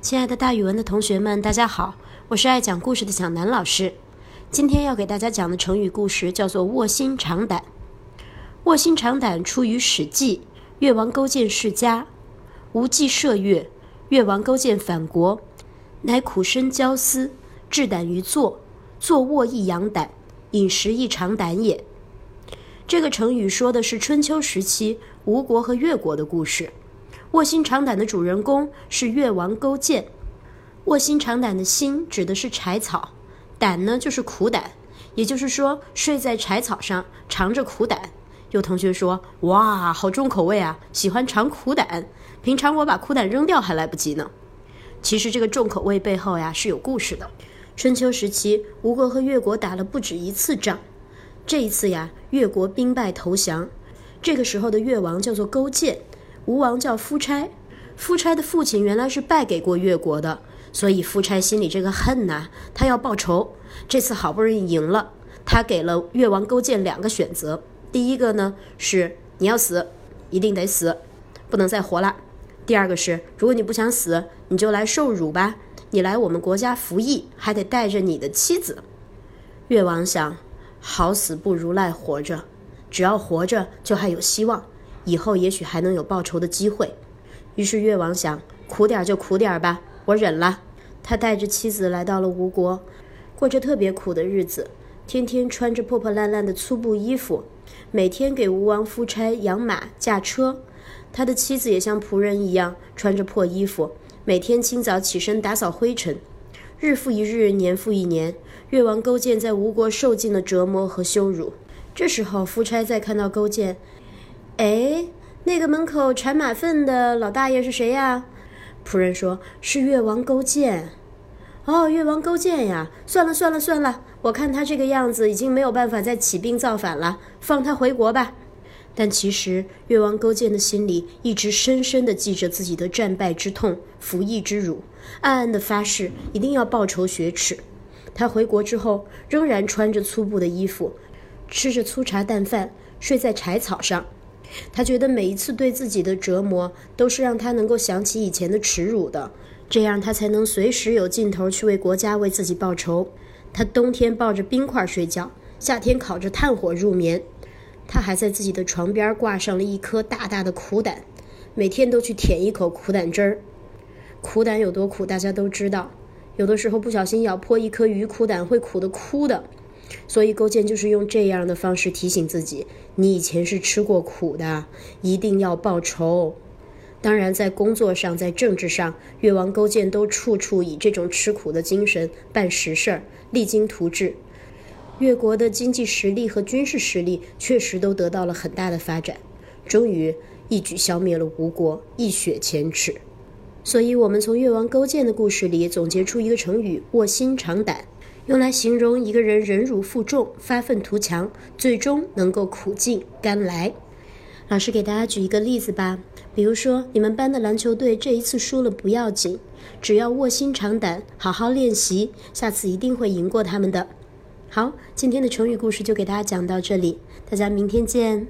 亲爱的，大语文的同学们，大家好，我是爱讲故事的蒋楠老师。今天要给大家讲的成语故事叫做“卧薪尝胆”。卧薪尝胆出于《史记·越王勾践世家》，无忌射越，越王勾践反国，乃苦身骄思，置胆于坐，坐卧亦养胆，饮食亦尝胆也。这个成语说的是春秋时期吴国和越国的故事。卧薪尝胆的主人公是越王勾践。卧薪尝胆的“薪”指的是柴草，胆呢就是苦胆，也就是说睡在柴草上尝着苦胆。有同学说：“哇，好重口味啊，喜欢尝苦胆。平常我把苦胆扔掉还来不及呢。”其实这个重口味背后呀是有故事的。春秋时期，吴国和越国打了不止一次仗。这一次呀，越国兵败投降。这个时候的越王叫做勾践。吴王叫夫差，夫差的父亲原来是败给过越国的，所以夫差心里这个恨呐，他要报仇。这次好不容易赢了，他给了越王勾践两个选择：第一个呢是你要死，一定得死，不能再活了；第二个是如果你不想死，你就来受辱吧，你来我们国家服役，还得带着你的妻子。越王想，好死不如赖活着，只要活着就还有希望。以后也许还能有报仇的机会，于是越王想苦点就苦点吧，我忍了。他带着妻子来到了吴国，过着特别苦的日子，天天穿着破破烂烂的粗布衣服，每天给吴王夫差养马驾车。他的妻子也像仆人一样穿着破衣服，每天清早起身打扫灰尘。日复一日，年复一年，越王勾践在吴国受尽了折磨和羞辱。这时候，夫差再看到勾践。哎，那个门口铲马粪的老大爷是谁呀？仆人说：“是越王勾践。”哦，越王勾践呀！算了算了算了，我看他这个样子已经没有办法再起兵造反了，放他回国吧。但其实越王勾践的心里一直深深地记着自己的战败之痛、服役之辱，暗暗地发誓一定要报仇雪耻。他回国之后，仍然穿着粗布的衣服，吃着粗茶淡饭，睡在柴草上。他觉得每一次对自己的折磨，都是让他能够想起以前的耻辱的，这样他才能随时有劲头去为国家、为自己报仇。他冬天抱着冰块睡觉，夏天烤着炭火入眠。他还在自己的床边挂上了一颗大大的苦胆，每天都去舔一口苦胆汁儿。苦胆有多苦，大家都知道，有的时候不小心咬破一颗鱼苦胆，会苦得哭的。所以勾践就是用这样的方式提醒自己：你以前是吃过苦的，一定要报仇。当然，在工作上，在政治上，越王勾践都处处以这种吃苦的精神办实事儿，励精图治。越国的经济实力和军事实力确实都得到了很大的发展，终于一举消灭了吴国，一雪前耻。所以，我们从越王勾践的故事里总结出一个成语：卧薪尝胆。用来形容一个人忍辱负重、发愤图强，最终能够苦尽甘来。老师给大家举一个例子吧，比如说你们班的篮球队这一次输了不要紧，只要卧薪尝胆，好好练习，下次一定会赢过他们的。好，今天的成语故事就给大家讲到这里，大家明天见。